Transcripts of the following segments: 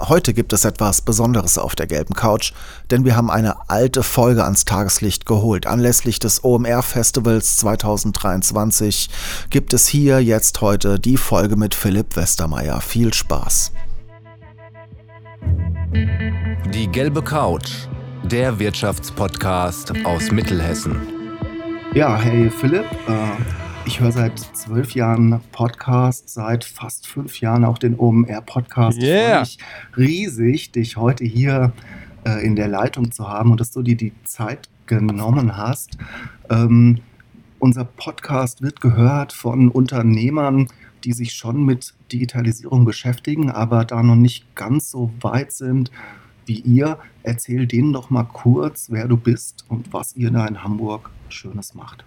Heute gibt es etwas Besonderes auf der gelben Couch, denn wir haben eine alte Folge ans Tageslicht geholt. Anlässlich des OMR Festivals 2023 gibt es hier jetzt heute die Folge mit Philipp Westermeier. Viel Spaß. Die gelbe Couch, der Wirtschaftspodcast aus Mittelhessen. Ja, hey Philipp, äh ich höre seit zwölf Jahren Podcast, seit fast fünf Jahren auch den OMR-Podcast. Yeah. Ich riesig, dich heute hier äh, in der Leitung zu haben und dass du dir die Zeit genommen hast. Ähm, unser Podcast wird gehört von Unternehmern, die sich schon mit Digitalisierung beschäftigen, aber da noch nicht ganz so weit sind wie ihr. Erzähl denen doch mal kurz, wer du bist und was ihr da in Hamburg Schönes macht.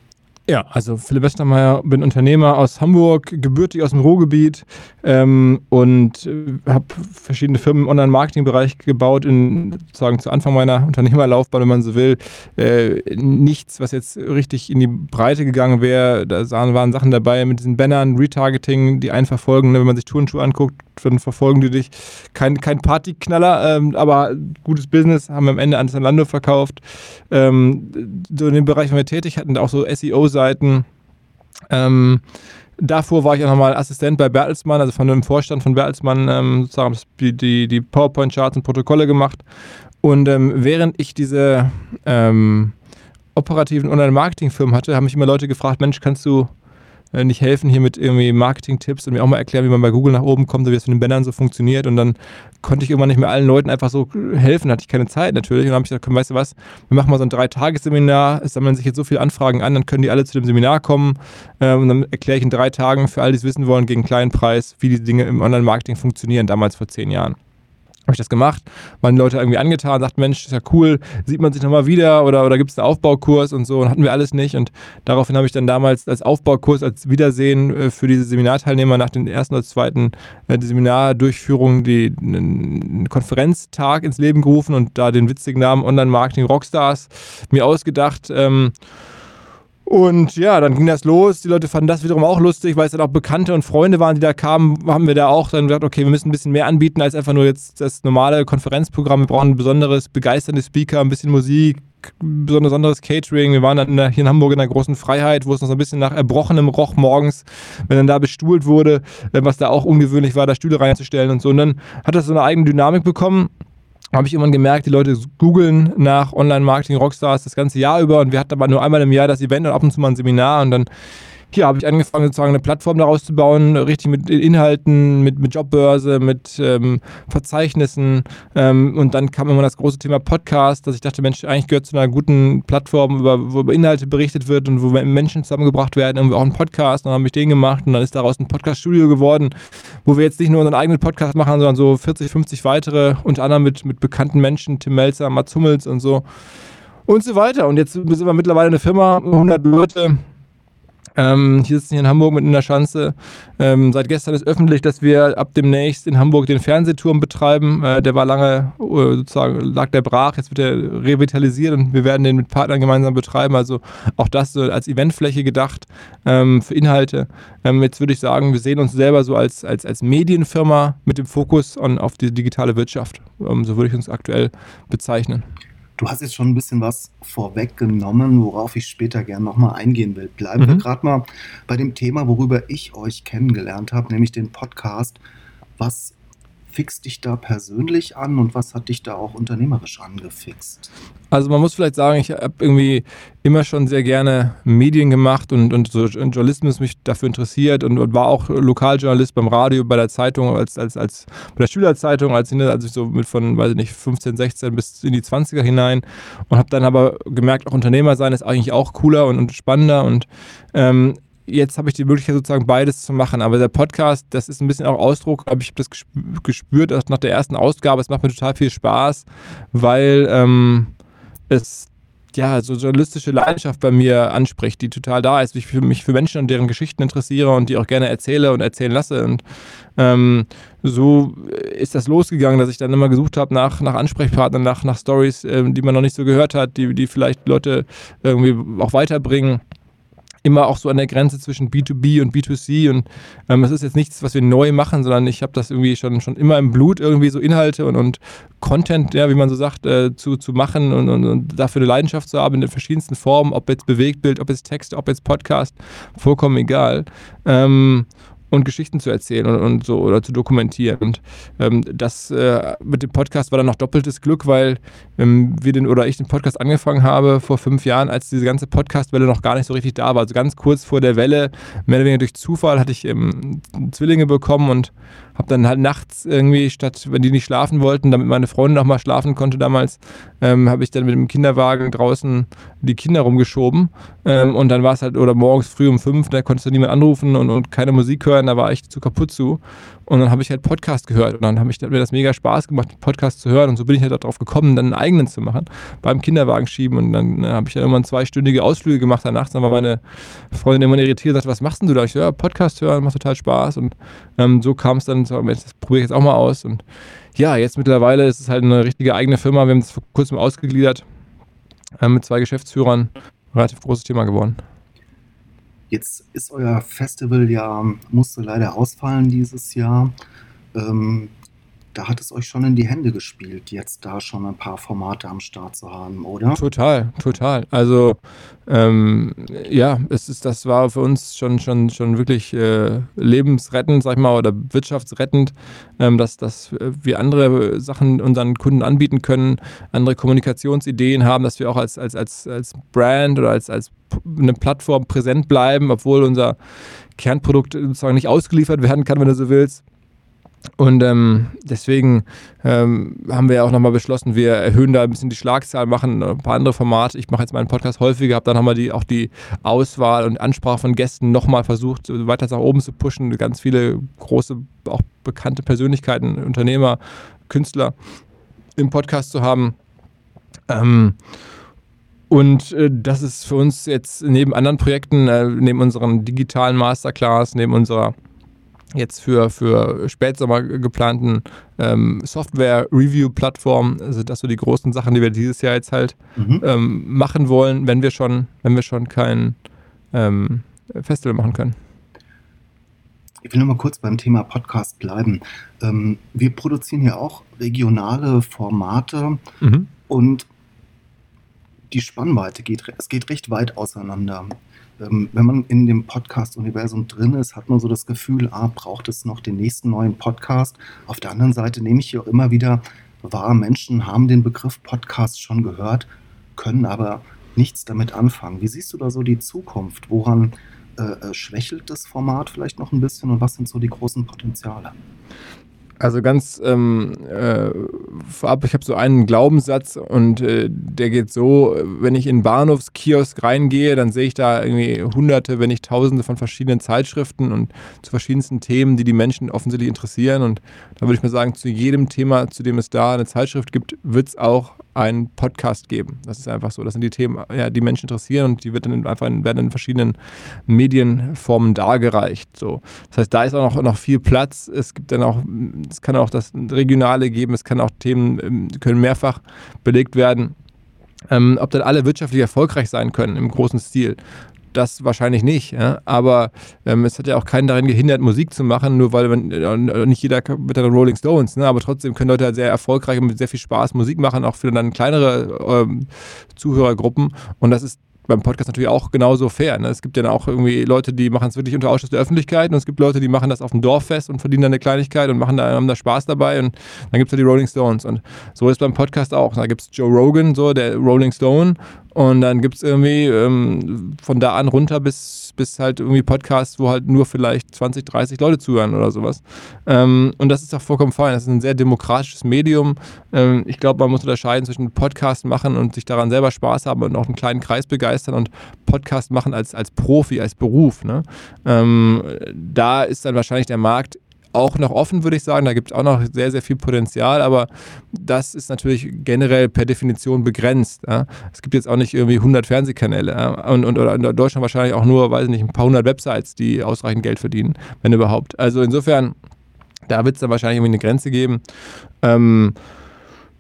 Ja, also Philipp Westermeier, bin Unternehmer aus Hamburg, gebürtig aus dem Ruhrgebiet ähm, und äh, habe verschiedene Firmen im Online-Marketing-Bereich gebaut, in, sozusagen zu Anfang meiner Unternehmerlaufbahn, wenn man so will. Äh, nichts, was jetzt richtig in die Breite gegangen wäre. Da waren Sachen dabei mit diesen Bannern, Retargeting, die einen verfolgen. Ne? Wenn man sich Turnschuhe anguckt, dann verfolgen die dich. Kein, kein Partyknaller, ähm, aber gutes Business, haben wir am Ende an Zalando verkauft. Ähm, so in dem Bereich waren wir tätig, hatten auch so SEO-Seiten. Ähm, davor war ich auch nochmal Assistent bei Bertelsmann, also von dem Vorstand von Bertelsmann, ähm, sozusagen die, die, die PowerPoint-Charts und Protokolle gemacht. Und ähm, während ich diese ähm, operativen Online-Marketing-Firmen hatte, haben mich immer Leute gefragt, Mensch, kannst du äh, nicht helfen hier mit irgendwie Marketing-Tipps und mir auch mal erklären, wie man bei Google nach oben kommt, wie das mit den Bannern so funktioniert. Und dann konnte ich irgendwann nicht mehr allen Leuten einfach so helfen, hatte ich keine Zeit natürlich. Und dann habe ich gesagt, weißt du was, wir machen mal so ein Drei-Tages-Seminar, es sammeln sich jetzt so viele Anfragen an, dann können die alle zu dem Seminar kommen äh, und dann erkläre ich in drei Tagen für alle, die es wissen wollen, gegen einen kleinen Preis, wie die Dinge im Online-Marketing funktionieren, damals vor zehn Jahren habe ich das gemacht, waren Leute irgendwie angetan, sagten, Mensch, ist ja cool, sieht man sich nochmal wieder oder, oder gibt es einen Aufbaukurs und so. Und hatten wir alles nicht. Und daraufhin habe ich dann damals als Aufbaukurs, als Wiedersehen äh, für diese Seminarteilnehmer nach den ersten oder zweiten äh, Seminardurchführung die einen Konferenztag ins Leben gerufen und da den witzigen Namen Online-Marketing Rockstars mir ausgedacht. Ähm, und ja, dann ging das los. Die Leute fanden das wiederum auch lustig, weil es dann auch Bekannte und Freunde waren, die da kamen. Haben wir da auch dann gesagt, okay, wir müssen ein bisschen mehr anbieten als einfach nur jetzt das normale Konferenzprogramm. Wir brauchen ein besonderes, begeisternde Speaker, ein bisschen Musik, besonderes Catering. Wir waren dann hier in Hamburg in der großen Freiheit, wo es noch so ein bisschen nach Erbrochenem roch morgens, wenn dann da bestuhlt wurde, was da auch ungewöhnlich war, da Stühle reinzustellen und so. Und dann hat das so eine eigene Dynamik bekommen habe ich irgendwann gemerkt, die Leute googeln nach Online-Marketing-Rockstars das ganze Jahr über und wir hatten aber nur einmal im Jahr das Event und ab und zu mal ein Seminar und dann hier habe ich angefangen, sozusagen eine Plattform daraus zu bauen, richtig mit Inhalten, mit, mit Jobbörse, mit ähm, Verzeichnissen. Ähm, und dann kam immer das große Thema Podcast, dass ich dachte, Mensch, eigentlich gehört zu einer guten Plattform, über, wo über Inhalte berichtet wird und wo Menschen zusammengebracht werden, irgendwie auch einen Podcast. Und dann habe ich den gemacht und dann ist daraus ein Podcast-Studio geworden, wo wir jetzt nicht nur unseren eigenen Podcast machen, sondern so 40, 50 weitere, unter anderem mit, mit bekannten Menschen, Tim Melzer, Mats Hummels und so. Und so weiter. Und jetzt sind wir mittlerweile eine Firma, 100 Leute, ähm, hier sitzen hier in Hamburg mit in der Schanze. Ähm, seit gestern ist öffentlich, dass wir ab demnächst in Hamburg den Fernsehturm betreiben. Äh, der war lange äh, sozusagen, lag der brach, jetzt wird er revitalisiert und wir werden den mit Partnern gemeinsam betreiben. Also auch das so als Eventfläche gedacht ähm, für Inhalte. Ähm, jetzt würde ich sagen, wir sehen uns selber so als, als, als Medienfirma mit dem Fokus on, auf die digitale Wirtschaft. Ähm, so würde ich uns aktuell bezeichnen. Du hast jetzt schon ein bisschen was vorweggenommen, worauf ich später gerne nochmal eingehen will. Bleiben mhm. wir gerade mal bei dem Thema, worüber ich euch kennengelernt habe, nämlich den Podcast. Was fixt dich da persönlich an und was hat dich da auch unternehmerisch angefixt? Also man muss vielleicht sagen, ich habe irgendwie immer schon sehr gerne Medien gemacht und, und so Journalismus mich dafür interessiert und, und, war auch Lokaljournalist beim Radio, bei der Zeitung, als, als, als bei der Schülerzeitung, als, als ich so mit von, weiß ich nicht, 15, 16 bis in die 20er hinein und habe dann aber gemerkt, auch Unternehmer sein ist eigentlich auch cooler und, und spannender und ähm, jetzt habe ich die Möglichkeit, sozusagen beides zu machen. Aber der Podcast, das ist ein bisschen auch Ausdruck, aber ich habe das gespürt dass nach der ersten Ausgabe. Es macht mir total viel Spaß, weil ähm, es ja, so journalistische Leidenschaft bei mir anspricht, die total da ist, wie ich für mich für Menschen und deren Geschichten interessiere und die auch gerne erzähle und erzählen lasse. Und ähm, so ist das losgegangen, dass ich dann immer gesucht habe nach, nach Ansprechpartnern, nach, nach Stories, ähm, die man noch nicht so gehört hat, die, die vielleicht Leute irgendwie auch weiterbringen immer auch so an der Grenze zwischen B2B und B2C und ähm, es ist jetzt nichts, was wir neu machen, sondern ich habe das irgendwie schon, schon immer im Blut, irgendwie so Inhalte und, und Content, ja, wie man so sagt, äh, zu, zu machen und, und, und, dafür eine Leidenschaft zu haben in den verschiedensten Formen, ob jetzt Bewegtbild, ob jetzt Text, ob jetzt Podcast, vollkommen egal. Ähm, und Geschichten zu erzählen und, und, so oder zu dokumentieren. Und ähm, das äh, mit dem Podcast war dann noch doppeltes Glück, weil ähm, wir den oder ich den Podcast angefangen habe vor fünf Jahren, als diese ganze Podcast-Welle noch gar nicht so richtig da war. Also ganz kurz vor der Welle, mehr oder weniger durch Zufall, hatte ich ähm, Zwillinge bekommen und habe dann halt nachts irgendwie, statt, wenn die nicht schlafen wollten, damit meine Freundin noch mal schlafen konnte damals, ähm, habe ich dann mit dem Kinderwagen draußen die Kinder rumgeschoben. Ähm, und dann war es halt, oder morgens früh um fünf, da konntest du niemand anrufen und, und keine Musik hören, da war ich zu kaputt zu. Und dann habe ich halt Podcast gehört und dann habe ich hat mir das mega Spaß gemacht, Podcast zu hören und so bin ich halt darauf gekommen, dann einen eigenen zu machen, beim Kinderwagen schieben und dann äh, habe ich dann irgendwann zweistündige Ausflüge gemacht danach. Dann war meine Freundin immer irritiert und sagte, was machst denn du da? Ich so, ja, Podcast hören, macht total Spaß und ähm, so kam es dann, so, das probiere ich jetzt auch mal aus und ja, jetzt mittlerweile ist es halt eine richtige eigene Firma. Wir haben es vor kurzem ausgegliedert äh, mit zwei Geschäftsführern. Relativ großes Thema geworden. Jetzt ist euer Festival ja, musste leider ausfallen dieses Jahr. Ähm, da hat es euch schon in die Hände gespielt, jetzt da schon ein paar Formate am Start zu haben, oder? Total, total. Also ähm, ja, es ist, das war für uns schon, schon, schon wirklich äh, lebensrettend, sag ich mal, oder wirtschaftsrettend, ähm, dass, dass wir andere Sachen unseren Kunden anbieten können, andere Kommunikationsideen haben, dass wir auch als, als, als, als Brand oder als, als eine Plattform präsent bleiben, obwohl unser Kernprodukt sozusagen nicht ausgeliefert werden kann, wenn du so willst. Und ähm, deswegen ähm, haben wir ja auch nochmal beschlossen, wir erhöhen da ein bisschen die Schlagzahl, machen ein paar andere Formate. Ich mache jetzt meinen Podcast häufiger, habe dann nochmal die, auch die Auswahl und Ansprache von Gästen nochmal versucht, weiter nach oben zu pushen. Ganz viele große, auch bekannte Persönlichkeiten, Unternehmer, Künstler im Podcast zu haben. Ähm, und äh, das ist für uns jetzt neben anderen Projekten, äh, neben unseren digitalen Masterclass, neben unserer jetzt für, für Spätsommer geplanten ähm, Software-Review-Plattform, also das so die großen Sachen, die wir dieses Jahr jetzt halt mhm. ähm, machen wollen, wenn wir schon, wenn wir schon kein ähm, Festival machen können. Ich will nur mal kurz beim Thema Podcast bleiben. Ähm, wir produzieren ja auch regionale Formate mhm. und die Spannweite geht, es geht recht weit auseinander ähm, wenn man in dem Podcast-Universum drin ist, hat man so das Gefühl, ah, braucht es noch den nächsten neuen Podcast. Auf der anderen Seite nehme ich hier immer wieder wahr, Menschen haben den Begriff Podcast schon gehört, können aber nichts damit anfangen. Wie siehst du da so die Zukunft? Woran äh, äh schwächelt das Format vielleicht noch ein bisschen und was sind so die großen Potenziale? Also ganz ähm, äh, vorab, ich habe so einen Glaubenssatz und äh, der geht so, wenn ich in Bahnhofskiosk reingehe, dann sehe ich da irgendwie hunderte, wenn nicht tausende von verschiedenen Zeitschriften und zu verschiedensten Themen, die die Menschen offensichtlich interessieren. Und da würde ich mal sagen, zu jedem Thema, zu dem es da eine Zeitschrift gibt, wird es auch einen Podcast geben. Das ist einfach so. Das sind die Themen, ja, die Menschen interessieren und die wird dann einfach in, werden in verschiedenen Medienformen dargereicht. So. Das heißt, da ist auch noch, noch viel Platz. Es gibt dann auch, es kann auch das Regionale geben, es kann auch Themen, ähm, können mehrfach belegt werden. Ähm, ob dann alle wirtschaftlich erfolgreich sein können im großen Stil das wahrscheinlich nicht. Ja? Aber ähm, es hat ja auch keinen daran gehindert, Musik zu machen, nur weil man, äh, nicht jeder mit den Rolling Stones, ne? aber trotzdem können Leute halt sehr erfolgreich und mit sehr viel Spaß Musik machen, auch für dann kleinere ähm, Zuhörergruppen. Und das ist beim Podcast natürlich auch genauso fair. Ne? Es gibt ja auch irgendwie Leute, die machen es wirklich unter Ausschuss der Öffentlichkeit und es gibt Leute, die machen das auf dem Dorffest und verdienen dann eine Kleinigkeit und machen da, haben da Spaß dabei und dann gibt es ja die Rolling Stones und so ist beim Podcast auch. Da gibt es Joe Rogan, so der Rolling Stone und dann gibt es irgendwie ähm, von da an runter bis, bis halt irgendwie Podcasts, wo halt nur vielleicht 20, 30 Leute zuhören oder sowas. Ähm, und das ist auch vollkommen fein. Das ist ein sehr demokratisches Medium. Ähm, ich glaube, man muss unterscheiden zwischen Podcast machen und sich daran selber Spaß haben und auch einen kleinen Kreis begeistern und Podcast machen als, als Profi, als Beruf. Ne? Ähm, da ist dann wahrscheinlich der Markt auch noch offen, würde ich sagen. Da gibt es auch noch sehr, sehr viel Potenzial, aber das ist natürlich generell per Definition begrenzt. Ja. Es gibt jetzt auch nicht irgendwie 100 Fernsehkanäle ja. und, und oder in Deutschland wahrscheinlich auch nur, weiß ich nicht, ein paar hundert Websites, die ausreichend Geld verdienen, wenn überhaupt. Also insofern, da wird es dann wahrscheinlich irgendwie eine Grenze geben. Ähm,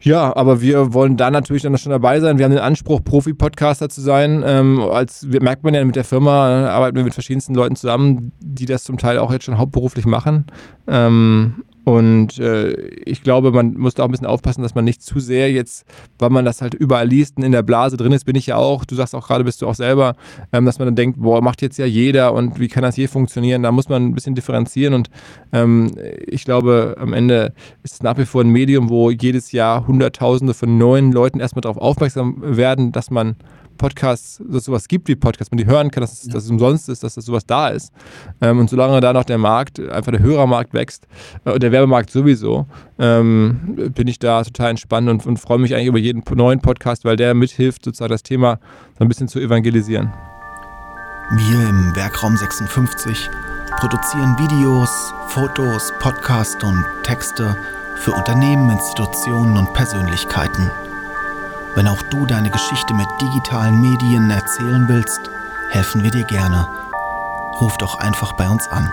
Ja, aber wir wollen da natürlich dann schon dabei sein. Wir haben den Anspruch, Profi-Podcaster zu sein. Ähm, als merkt man ja mit der Firma, äh, arbeiten wir mit verschiedensten Leuten zusammen, die das zum Teil auch jetzt schon hauptberuflich machen. Ähm, und äh, ich glaube, man muss da auch ein bisschen aufpassen, dass man nicht zu sehr jetzt, weil man das halt überall liest und in der Blase drin ist, bin ich ja auch, du sagst auch gerade, bist du auch selber, ähm, dass man dann denkt, boah, macht jetzt ja jeder und wie kann das je funktionieren? Da muss man ein bisschen differenzieren und ähm, ich glaube, am Ende ist es nach wie vor ein Medium, wo jedes Jahr Hunderttausende von neuen Leuten erstmal darauf aufmerksam werden, dass man Podcasts, dass es sowas gibt wie Podcasts, man die hören kann, dass, ja. dass es umsonst ist, dass das sowas da ist. Ähm, und solange da noch der Markt, einfach der Hörermarkt wächst, äh, der Werbemarkt sowieso, ähm, bin ich da total entspannt und, und freue mich eigentlich über jeden neuen Podcast, weil der mithilft, sozusagen das Thema so ein bisschen zu evangelisieren. Wir im Werkraum 56 produzieren Videos, Fotos, Podcasts und Texte für Unternehmen, Institutionen und Persönlichkeiten. Wenn auch du deine Geschichte mit digitalen Medien erzählen willst, helfen wir dir gerne. Ruf doch einfach bei uns an.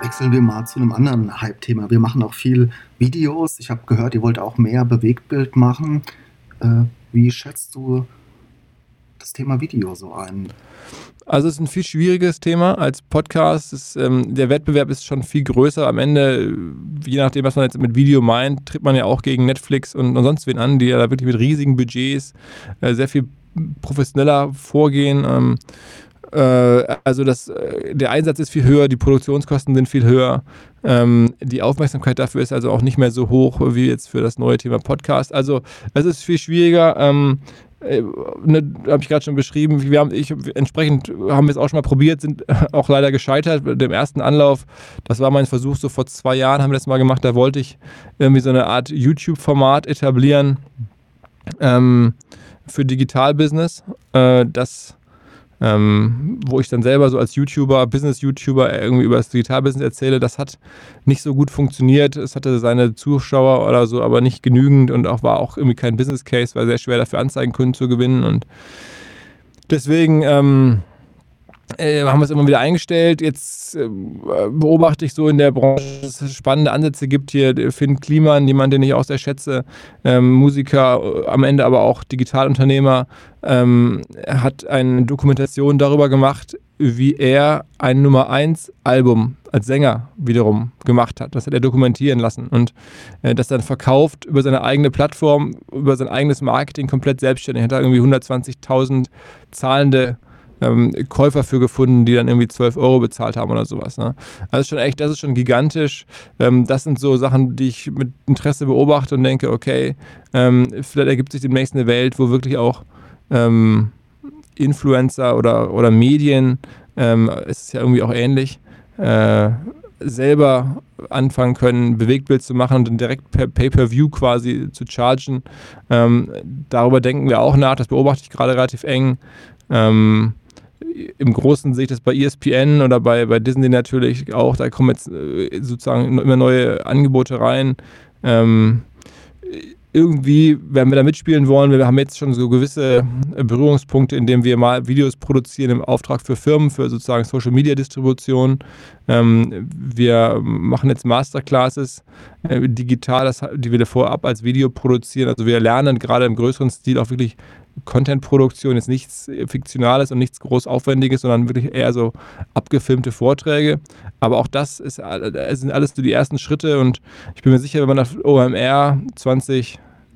Wechseln wir mal zu einem anderen Hype-Thema. Wir machen auch viel Videos. Ich habe gehört, ihr wollt auch mehr Bewegtbild machen. Äh, wie schätzt du das Thema Video so ein? Also es ist ein viel schwieriges Thema als Podcast. Ist, ähm, der Wettbewerb ist schon viel größer. Am Ende, je nachdem, was man jetzt mit Video meint, tritt man ja auch gegen Netflix und, und sonst wen an, die ja da wirklich mit riesigen Budgets äh, sehr viel professioneller vorgehen. Ähm, äh, also das, äh, der Einsatz ist viel höher, die Produktionskosten sind viel höher. Ähm, die Aufmerksamkeit dafür ist also auch nicht mehr so hoch wie jetzt für das neue Thema Podcast. Also es ist viel schwieriger. Ähm, äh, ne, habe ich gerade schon beschrieben, wir haben, ich, entsprechend haben wir es auch schon mal probiert, sind auch leider gescheitert. Dem ersten Anlauf, das war mein Versuch, so vor zwei Jahren haben wir das mal gemacht, da wollte ich irgendwie so eine Art YouTube-Format etablieren ähm, für Digitalbusiness. Äh, das ähm, wo ich dann selber so als YouTuber, Business-YouTuber irgendwie über das Digitalbusiness erzähle, das hat nicht so gut funktioniert. Es hatte seine Zuschauer oder so, aber nicht genügend und auch war auch irgendwie kein Business Case, war sehr schwer dafür Anzeigenkunden zu gewinnen und deswegen ähm, äh, haben wir es immer wieder eingestellt. Jetzt äh, beobachte ich so in der Branche, dass es spannende Ansätze gibt. Hier Finn Kliman, jemand, den ich auch sehr schätze, ähm, Musiker, äh, am Ende aber auch Digitalunternehmer, ähm, hat eine Dokumentation darüber gemacht, wie er ein Nummer 1 Album als Sänger wiederum gemacht hat. Das hat er dokumentieren lassen und äh, das dann verkauft über seine eigene Plattform, über sein eigenes Marketing komplett selbstständig. Er hat da irgendwie 120.000 zahlende ähm, Käufer für gefunden, die dann irgendwie 12 Euro bezahlt haben oder sowas. Ne? Also schon echt, das ist schon gigantisch. Ähm, das sind so Sachen, die ich mit Interesse beobachte und denke, okay, ähm, vielleicht ergibt sich demnächst eine Welt, wo wirklich auch ähm, Influencer oder, oder Medien, ähm, es ist ja irgendwie auch ähnlich, äh, selber anfangen können, Bewegtbild zu machen und dann direkt per Pay-per-View quasi zu chargen. Ähm, darüber denken wir auch nach, das beobachte ich gerade relativ eng. Ähm, im Großen sehe ich das bei ESPN oder bei, bei Disney natürlich auch. Da kommen jetzt äh, sozusagen immer neue Angebote rein. Ähm, irgendwie werden wir da mitspielen wollen. Wir haben jetzt schon so gewisse Berührungspunkte, indem wir mal Videos produzieren im Auftrag für Firmen, für sozusagen Social Media Distribution. Ähm, wir machen jetzt Masterclasses äh, digital, das, die wir vorab als Video produzieren. Also wir lernen gerade im größeren Stil auch wirklich Content-Produktion, jetzt nichts Fiktionales und nichts groß Aufwendiges, sondern wirklich eher so abgefilmte Vorträge. Aber auch das ist, das sind alles so die ersten Schritte und ich bin mir sicher, wenn man auf OMR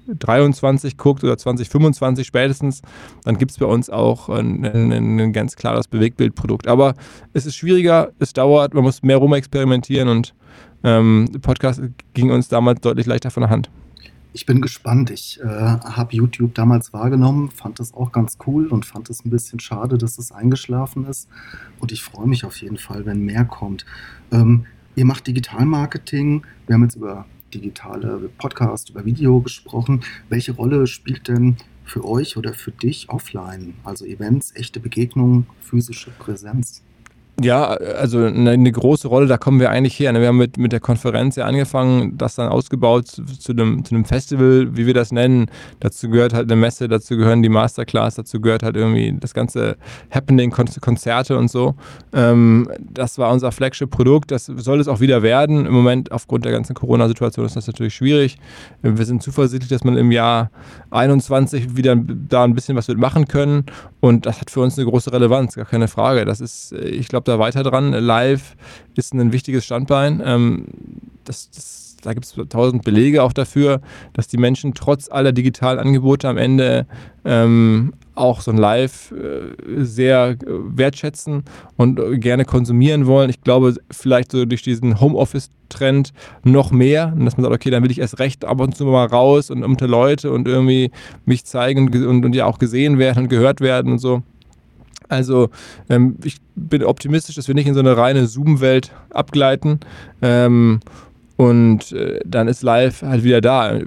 2023 guckt oder 2025 spätestens, dann gibt es bei uns auch ein, ein, ein, ganz klares Bewegtbildprodukt. Aber es ist schwieriger, es dauert, man muss mehr rumexperimentieren und ähm, Podcast ging uns damals deutlich leichter von der Hand ich bin gespannt. Ich äh, habe YouTube damals wahrgenommen, fand das auch ganz cool und fand es ein bisschen schade, dass es eingeschlafen ist. Und ich freue mich auf jeden Fall, wenn mehr kommt. Ähm, ihr macht Digitalmarketing. Wir haben jetzt über digitale Podcast, über Video gesprochen. Welche Rolle spielt denn für euch oder für dich offline? Also Events, echte Begegnungen, physische Präsenz? Ja, also eine, große Rolle, da kommen wir eigentlich her. Ne? Wir haben mit, mit der Konferenz ja angefangen, das dann ausgebaut zu, zu, einem, zu einem Festival, wie wir das nennen. Dazu gehört halt eine Messe, dazu gehören die Masterclass, dazu gehört halt irgendwie das ganze Happening, Konzerte und so. Ähm, das war unser Flagship-Produkt, das soll es auch wieder werden. Im Moment aufgrund der ganzen Corona-Situation ist das natürlich schwierig. Wir sind zuversichtlich, dass man im Jahr 21 wieder da ein bisschen was wird machen können und das hat für uns eine große Relevanz, gar keine Frage. Das ist, ich glaube, da weiter dran. Live ist ein wichtiges Standbein. Ähm, das, das, da gibt es tausend Belege auch dafür, dass die Menschen trotz aller digitalen Angebote am Ende ähm, auch so ein Live äh, sehr wertschätzen und gerne konsumieren wollen. Ich glaube, vielleicht so durch diesen Homeoffice-Trend noch mehr, dass man sagt, okay, dann will ich erst recht ab und zu mal raus und unter Leute und irgendwie mich zeigen und, und, und ja auch gesehen werden und gehört werden und so. Also ähm, ich bin optimistisch, dass wir nicht in so eine reine Zoom-Welt abgleiten. Ähm, und äh, dann ist live halt wieder da.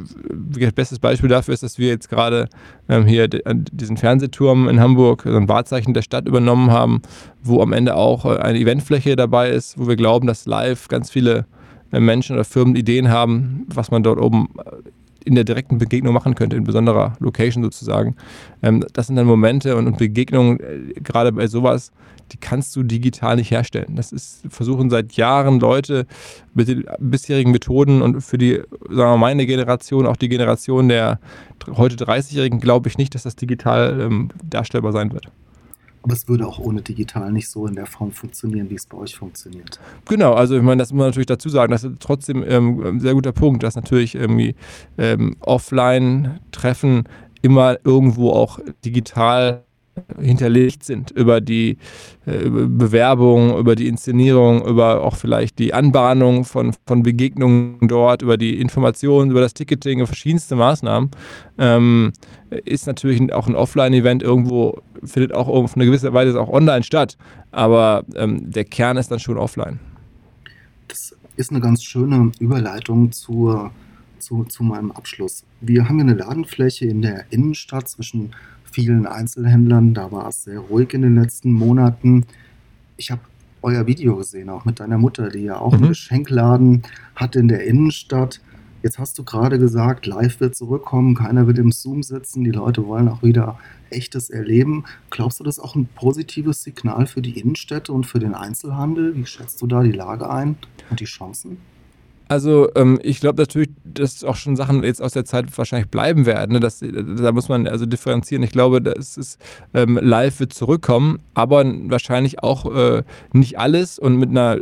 Bestes Beispiel dafür ist, dass wir jetzt gerade ähm, hier diesen Fernsehturm in Hamburg, so ein Wahrzeichen der Stadt übernommen haben, wo am Ende auch äh, eine Eventfläche dabei ist, wo wir glauben, dass live ganz viele äh, Menschen oder Firmen Ideen haben, was man dort oben in der direkten Begegnung machen könnte, in besonderer Location sozusagen. Ähm, das sind dann Momente und, Begegnungen, äh, gerade bei sowas, die kannst du digital nicht herstellen. Das ist, versuchen seit Jahren Leute mit den bisherigen Methoden und für die, sagen wir meine Generation, auch die Generation der heute 30-Jährigen, glaube ich nicht, dass das digital ähm, darstellbar sein wird. Aber es würde auch ohne digital nicht so in der Form funktionieren, wie es bei euch funktioniert. Genau, also ich meine, das muss man natürlich dazu sagen. Das ist trotzdem ähm, ein sehr guter Punkt, dass natürlich irgendwie ähm, Offline-Treffen immer irgendwo auch digital hinterlegt sind über die äh, Bewerbung, über die Inszenierung, über auch vielleicht die Anbahnung von, von Begegnungen dort, über die Informationen, über das Ticketing, verschiedenste Maßnahmen, ähm, ist natürlich auch ein Offline-Event irgendwo, findet auch auf eine gewisse Weise auch online statt, aber ähm, der Kern ist dann schon offline. Das ist eine ganz schöne Überleitung zur, zu, zu meinem Abschluss. Wir haben eine Ladenfläche in der Innenstadt zwischen vielen Einzelhändlern. Da war es sehr ruhig in den letzten Monaten. Ich habe euer Video gesehen, auch mit deiner Mutter, die ja auch mhm. einen Geschenkladen hat in der Innenstadt. Jetzt hast du gerade gesagt, live wird zurückkommen, keiner wird im Zoom sitzen, die Leute wollen auch wieder echtes erleben. Glaubst du, das ist auch ein positives Signal für die Innenstädte und für den Einzelhandel? Wie schätzt du da die Lage ein und die Chancen? Also ähm, ich glaube natürlich, dass auch schon Sachen jetzt aus der Zeit wahrscheinlich bleiben werden. Ne? Das, da muss man also differenzieren. Ich glaube, das ist ähm, live wird zurückkommen, aber wahrscheinlich auch äh, nicht alles und mit einer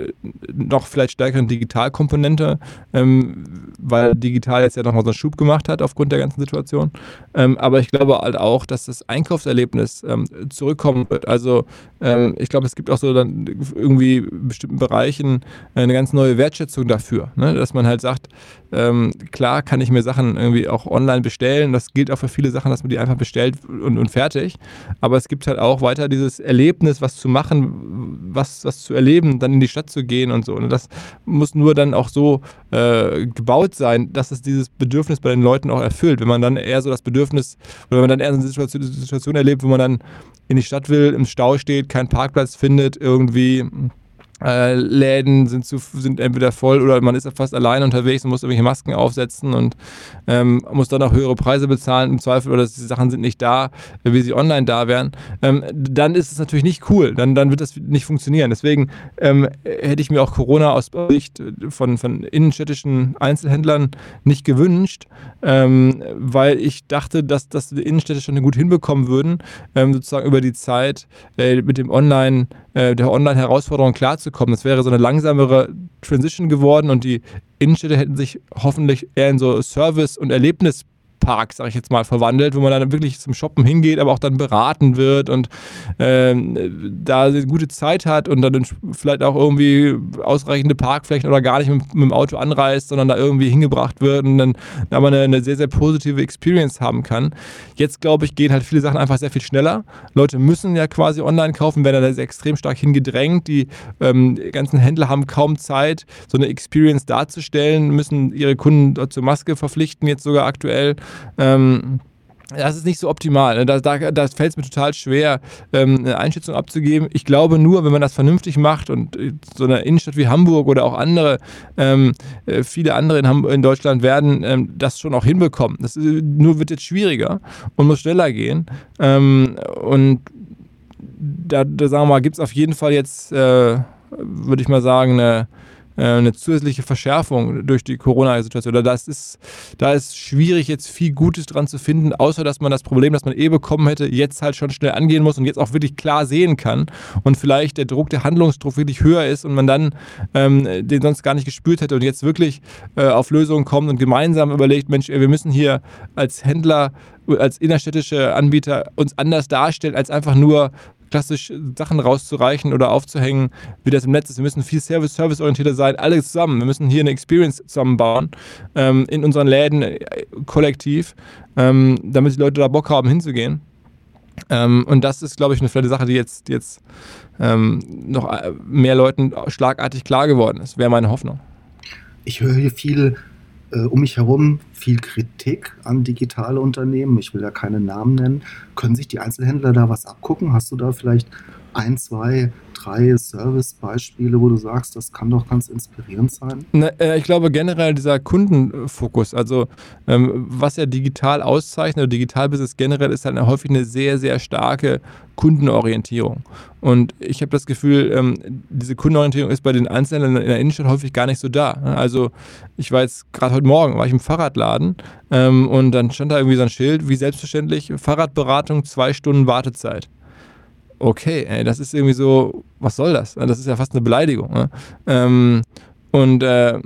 noch vielleicht stärkeren Digitalkomponente, ähm, weil digital jetzt ja nochmal so einen Schub gemacht hat aufgrund der ganzen Situation. Ähm, aber ich glaube halt auch, dass das Einkaufserlebnis ähm, zurückkommen wird. Also ähm, ich glaube, es gibt auch so dann irgendwie in bestimmten Bereichen eine ganz neue Wertschätzung dafür. Ne? Dass man halt sagt, ähm, klar kann ich mir Sachen irgendwie auch online bestellen. Das gilt auch für viele Sachen, dass man die einfach bestellt und, und fertig. Aber es gibt halt auch weiter dieses Erlebnis, was zu machen, was, was zu erleben, dann in die Stadt zu gehen und so. Und das muss nur dann auch so äh, gebaut sein, dass es dieses Bedürfnis bei den Leuten auch erfüllt. Wenn man dann eher so das Bedürfnis, oder wenn man dann eher so eine Situation, Situation erlebt, wo man dann in die Stadt will, im Stau steht, keinen Parkplatz findet, irgendwie äh, Läden sind, zu, sind entweder voll oder man ist fast alleine unterwegs und muss irgendwelche Masken aufsetzen und ähm, muss dann auch höhere Preise bezahlen im Zweifel oder die Sachen sind nicht da, wie sie online da wären, ähm, dann ist es natürlich nicht cool, dann, dann wird das nicht funktionieren. Deswegen ähm, hätte ich mir auch Corona aus Sicht von, von innenstädtischen Einzelhändlern nicht gewünscht, ähm, weil ich dachte, dass, dass die Innenstädte schon gut hinbekommen würden, ähm, sozusagen über die Zeit äh, mit dem Online- äh, der Online-Herausforderung klarzukommen. Es wäre so eine langsamere Transition geworden und die Innenstädte hätten sich hoffentlich eher in so Service- und Erlebnis- Park, sag ich jetzt mal, verwandelt, wo man dann wirklich zum Shoppen hingeht, aber auch dann beraten wird und ähm, da eine gute Zeit hat und dann vielleicht auch irgendwie ausreichende Parkflächen oder gar nicht mit, mit, dem Auto anreist, sondern da irgendwie hingebracht wird und dann aber eine, eine sehr, sehr positive Experience haben kann. Jetzt, glaube ich, gehen halt viele Sachen einfach sehr viel schneller. Leute müssen ja quasi online kaufen, werden da sehr extrem stark hingedrängt. Die ähm, ganzen Händler haben kaum Zeit, so eine Experience darzustellen, müssen ihre Kunden zur Maske verpflichten, jetzt sogar aktuell. Ähm, das ist nicht so optimal. Ne? Da, da, da fällt es mir total schwer, ähm, eine Einschätzung abzugeben. Ich glaube nur, wenn man das vernünftig macht und äh, so eine Innenstadt wie Hamburg oder auch andere, ähm, äh, viele andere in, in Deutschland werden ähm, das schon auch hinbekommen. Das ist, nur wird jetzt schwieriger und muss schneller gehen. Ähm, und da, da, sagen wir mal, gibt es auf jeden Fall jetzt, äh, würde ich mal sagen, eine äh, eine zusätzliche Verschärfung durch die Corona-Situation. Da ist, da ist schwierig, jetzt viel Gutes dran zu finden, außer dass man das Problem, das man eh bekommen hätte, jetzt halt schon schnell angehen muss und jetzt auch wirklich klar sehen kann und vielleicht der Druck, der Handlungsdruck wirklich höher ist und man dann ähm, den sonst gar nicht gespürt hätte und jetzt wirklich äh, auf Lösungen kommt und gemeinsam überlegt, Mensch, wir müssen hier als Händler als innerstädtische Anbieter uns anders darstellen, als einfach nur klassisch Sachen rauszureichen oder aufzuhängen, wie das im Netz ist. Wir müssen viel Service, serviceorientierter sein, alle zusammen. Wir müssen hier eine Experience zusammenbauen ähm, in unseren Läden äh, kollektiv, ähm, damit die Leute da Bock haben, hinzugehen. Ähm, und das ist, glaube ich, eine Sache, die jetzt, die jetzt ähm, noch äh, mehr Leuten schlagartig klar geworden ist. Wäre meine Hoffnung. Ich höre hier viel äh, um mich herum viel Kritik an digitale Unternehmen. Ich will da keine Namen nennen. Können sich die Einzelhändler da was abgucken? Hast du da vielleicht ein, zwei, drei Service-Beispiele, wo du sagst, das kann doch ganz inspirierend sein? Na, äh, ich glaube generell dieser Kundenfokus, also ähm, was ja digital auszeichnet, oder Digitalbusiness generell ist halt häufig eine sehr, sehr starke Kundenorientierung. Und ich habe das Gefühl, ähm, diese Kundenorientierung ist bei den Einzelnen in der Innenstadt häufig gar nicht so da. Also ich war jetzt gerade heute Morgen, war ich im Fahrradladen ähm, und dann stand da irgendwie so ein Schild, wie selbstverständlich, Fahrradberatung, zwei Stunden Wartezeit okay, ey, das ist irgendwie so, was soll das? Das ist ja fast eine Beleidigung. Ne? Ähm, und äh,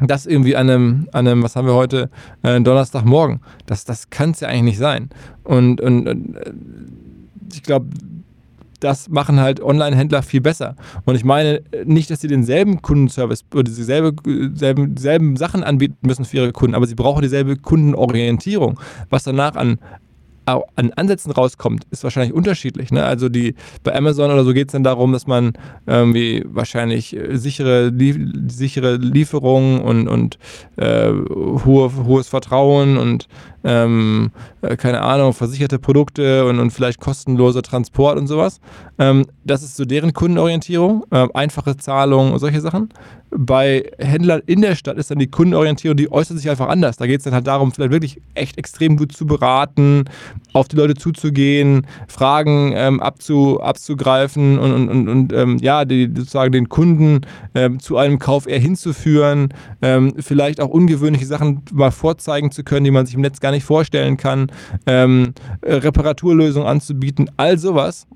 das irgendwie an einem, an einem, was haben wir heute, äh, Donnerstagmorgen. Das, das kann es ja eigentlich nicht sein. Und, und, und äh, ich glaube, das machen halt Online-Händler viel besser. Und ich meine nicht, dass sie denselben Kundenservice oder dieselbe selben, selben Sachen anbieten müssen für ihre Kunden, aber sie brauchen dieselbe Kundenorientierung. Was danach an an Ansätzen rauskommt, ist wahrscheinlich unterschiedlich. Ne? Also die bei Amazon oder so geht es dann darum, dass man irgendwie wahrscheinlich äh, sichere, sichere Lieferungen und, und äh, hohe, hohes Vertrauen und ähm, äh, keine Ahnung, versicherte Produkte und, und vielleicht kostenloser Transport und sowas. Ähm, das ist so deren Kundenorientierung, äh, einfache Zahlungen und solche Sachen. Bei Händlern in der Stadt ist dann die Kundenorientierung, die äußert sich einfach anders. Da geht es dann halt darum, vielleicht wirklich echt extrem gut zu beraten, auf die Leute zuzugehen, Fragen ähm, abzu, abzugreifen und, und, und, und ähm, ja, die, sozusagen den Kunden ähm, zu einem Kauf eher hinzuführen, ähm, vielleicht auch ungewöhnliche Sachen mal vorzeigen zu können, die man sich im Netz gar nicht vorstellen kann, ähm, Reparaturlösungen anzubieten, all sowas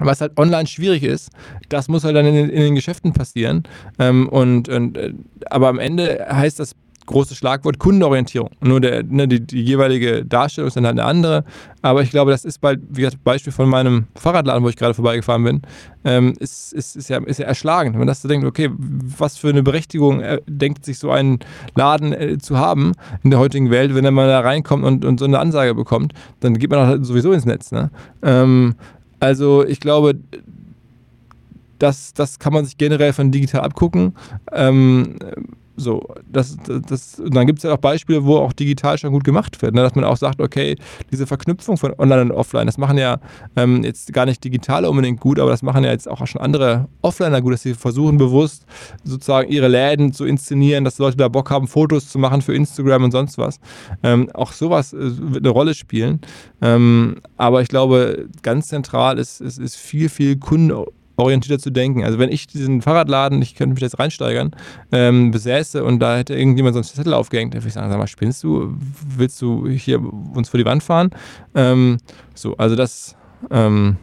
was halt online schwierig ist, das muss halt dann in, in den Geschäften passieren. Ähm, und, und, äh, aber am Ende heißt das große Schlagwort Kundenorientierung. Nur der, ne, die, die, jeweilige Darstellung ist dann halt eine andere. Aber ich glaube, das ist bald, wie gesagt, Beispiel von meinem Fahrradladen, wo ich gerade vorbeigefahren bin, ähm, ist, ist, ist, ja, ist ja erschlagend. Wenn man das so denkt, okay, was für eine Berechtigung äh, denkt sich so ein Laden äh, zu haben in der heutigen Welt, wenn mal da reinkommt und, und so eine Ansage bekommt, dann geht man halt sowieso ins Netz. Ne? Ähm, also ich glaube, das, das kann man sich generell von digital abgucken. Ähm, so, das, das, das dann gibt es ja auch Beispiele, wo auch digital schon gut gemacht wird. Ne? Dass man auch sagt, okay, diese Verknüpfung von Online und Offline, das machen ja ähm, jetzt gar nicht Digitale unbedingt gut, aber das machen ja jetzt auch schon andere Offliner gut, dass sie versuchen bewusst sozusagen ihre Läden zu inszenieren, dass Leute da Bock haben, Fotos zu machen für Instagram und sonst was. Ähm, auch sowas äh, wird eine Rolle spielen. Ähm, aber ich glaube, ganz zentral ist, ist, ist viel, viel Kunden orientierter zu denken. Also wenn ich diesen Fahrradladen, ich könnte mich jetzt reinsteigern, ähm, besäße und da hätte irgendjemand so einen Zettel aufgehängt, dann würde ich sagen, sag mal, spinnst du? Willst du hier uns vor die Wand fahren? Ähm, so, also das ähm,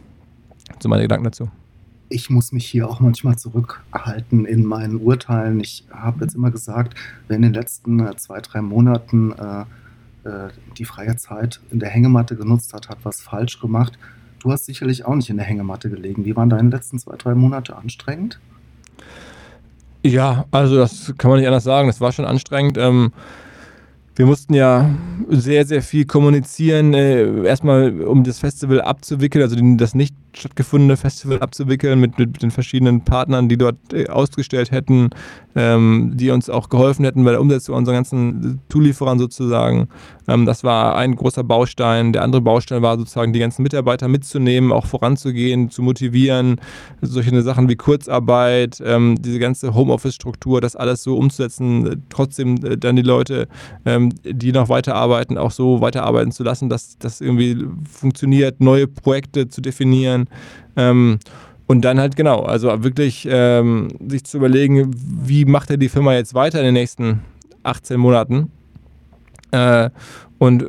so meine Gedanken dazu. Ich muss mich hier auch manchmal zurückhalten in meinen Urteilen. Ich habe jetzt immer gesagt, wer in den letzten äh, zwei, drei Monaten äh, äh, die freie Zeit in der Hängematte genutzt hat, hat was falsch gemacht du hast sicherlich auch nicht in der Hängematte gelegen. Wie waren deine letzten zwei, drei Monate anstrengend? Ja, also das kann man nicht anders sagen. Das war schon anstrengend. Ähm, wir mussten ja sehr, sehr viel kommunizieren. Äh, erstmal, um das Festival abzuwickeln, also das nicht stattgefundene Festival abzuwickeln mit, mit den verschiedenen Partnern, die dort äh, ausgestellt hätten. Ähm, die uns auch geholfen hätten bei der Umsetzung unserer ganzen Zulieferern sozusagen. Ähm, das war ein großer Baustein. Der andere Baustein war sozusagen die ganzen Mitarbeiter mitzunehmen, auch voranzugehen, zu motivieren. Solche Sachen wie Kurzarbeit, ähm, diese ganze Homeoffice-Struktur, das alles so umzusetzen, trotzdem äh, dann die Leute, ähm, die noch weiterarbeiten, auch so weiterarbeiten zu lassen, dass das irgendwie funktioniert, neue Projekte zu definieren. Und dann halt genau, also wirklich ähm, sich zu überlegen, wie macht er die Firma jetzt weiter in den nächsten 18 Monaten. Äh, und äh,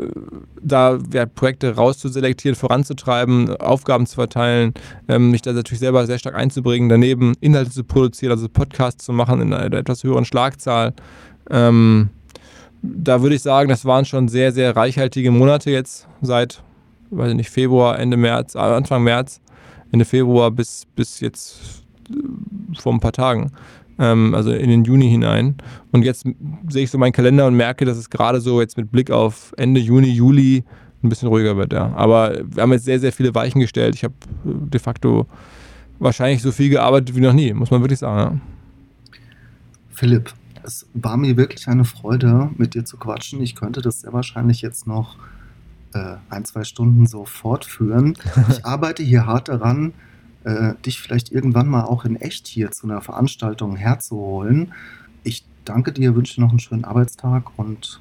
da ja, Projekte rauszuselektieren, voranzutreiben, Aufgaben zu verteilen, ähm, mich da natürlich selber sehr stark einzubringen, daneben Inhalte zu produzieren, also Podcasts zu machen in einer etwas höheren Schlagzahl. Ähm, da würde ich sagen, das waren schon sehr, sehr reichhaltige Monate jetzt seit, weiß ich nicht, Februar, Ende März, Anfang März, Ende Februar bis, bis jetzt äh, vor ein paar Tagen ähm, also in den Juni hinein. Und jetzt sehe ich so meinen Kalender und merke, dass es gerade so jetzt mit Blick auf Ende Juni, Juli ein bisschen ruhiger wird, ja. Aber wir haben jetzt sehr, sehr viele Weichen gestellt. Ich habe äh, de facto wahrscheinlich so viel gearbeitet wie noch nie, muss man wirklich sagen. Ja. Philipp, es war mir wirklich eine Freude, mit dir zu quatschen. Ich könnte das sehr wahrscheinlich jetzt noch äh, ein, zwei Stunden so fortführen. Ich arbeite hier hart daran, äh, dich vielleicht irgendwann mal auch in echt hier zu einer Veranstaltung herzuholen. Ich danke dir, wünsche dir noch einen schönen Arbeitstag und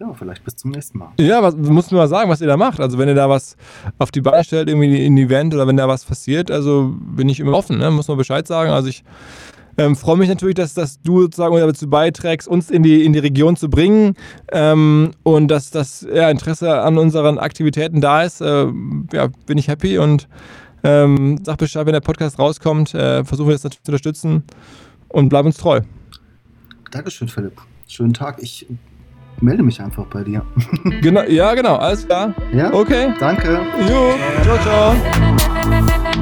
ja, vielleicht bis zum nächsten Mal. Ja, was musst du mal sagen, was ihr da macht. Also wenn ihr da was auf die Beine stellt, irgendwie ein Event oder wenn da was passiert, also bin ich immer offen, ne? muss man Bescheid sagen. Also ich ähm, freue mich natürlich, dass, dass du sozusagen dazu beiträgst, uns in die, in die Region zu bringen ähm, und dass das ja, Interesse an unseren Aktivitäten da ist. Äh, ja, bin ich happy und ähm, sag Bescheid, wenn der Podcast rauskommt. Äh, versuchen wir das natürlich zu unterstützen und bleib uns treu. Dankeschön, Philipp. Schönen Tag. Ich melde mich einfach bei dir. genau, ja, genau. Alles klar. Ja? Okay. Danke. Jo. Ciao, ciao.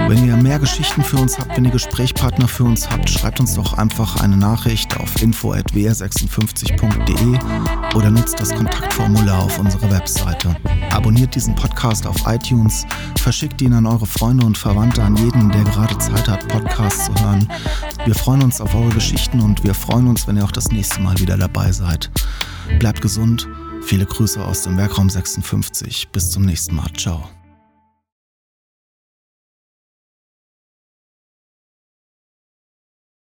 Wenn ihr mehr Geschichten für uns habt, wenn ihr Gesprächspartner für uns habt, schreibt uns doch einfach eine Nachricht auf info.wr56.de oder nutzt das Kontaktformular auf unserer Webseite. Abonniert diesen Podcast auf iTunes, verschickt ihn an eure Freunde und Verwandte, an jeden, der gerade Zeit hat, Podcasts zu hören. Wir freuen uns auf eure Geschichten und wir freuen uns, wenn ihr auch das nächste Mal wieder dabei seid. Bleibt gesund, viele Grüße aus dem Werkraum 56. Bis zum nächsten Mal. Ciao.